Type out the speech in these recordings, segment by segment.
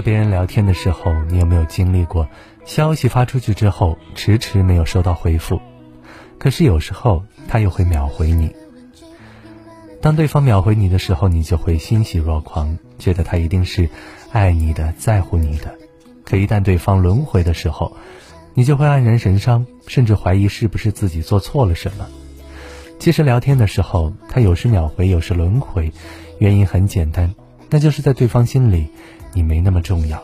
和别人聊天的时候，你有没有经历过消息发出去之后迟迟没有收到回复？可是有时候他又会秒回你。当对方秒回你的时候，你就会欣喜若狂，觉得他一定是爱你的、在乎你的。可一旦对方轮回的时候，你就会黯然神伤，甚至怀疑是不是自己做错了什么。其实聊天的时候，他有时秒回，有时轮回，原因很简单，那就是在对方心里，你没那么重要。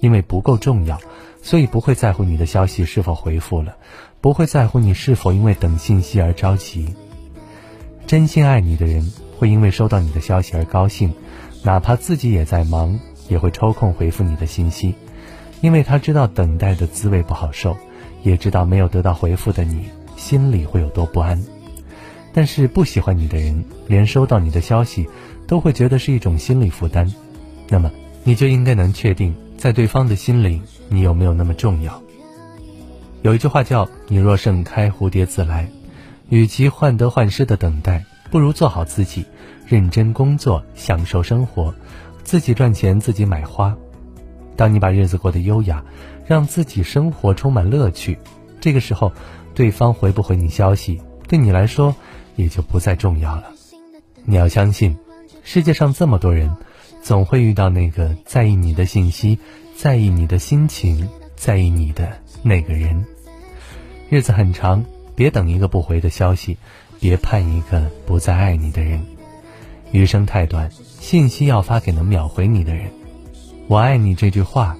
因为不够重要，所以不会在乎你的消息是否回复了，不会在乎你是否因为等信息而着急。真心爱你的人，会因为收到你的消息而高兴，哪怕自己也在忙，也会抽空回复你的信息。因为他知道等待的滋味不好受，也知道没有得到回复的你心里会有多不安。但是不喜欢你的人，连收到你的消息都会觉得是一种心理负担。那么你就应该能确定，在对方的心里你有没有那么重要。有一句话叫“你若盛开，蝴蝶自来”。与其患得患失的等待，不如做好自己，认真工作，享受生活，自己赚钱，自己买花。当你把日子过得优雅，让自己生活充满乐趣，这个时候，对方回不回你消息，对你来说也就不再重要了。你要相信，世界上这么多人，总会遇到那个在意你的信息、在意你的心情、在意你的那个人。日子很长，别等一个不回的消息，别盼一个不再爱你的人。余生太短，信息要发给能秒回你的人。我爱你这句话，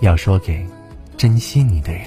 要说给珍惜你的人。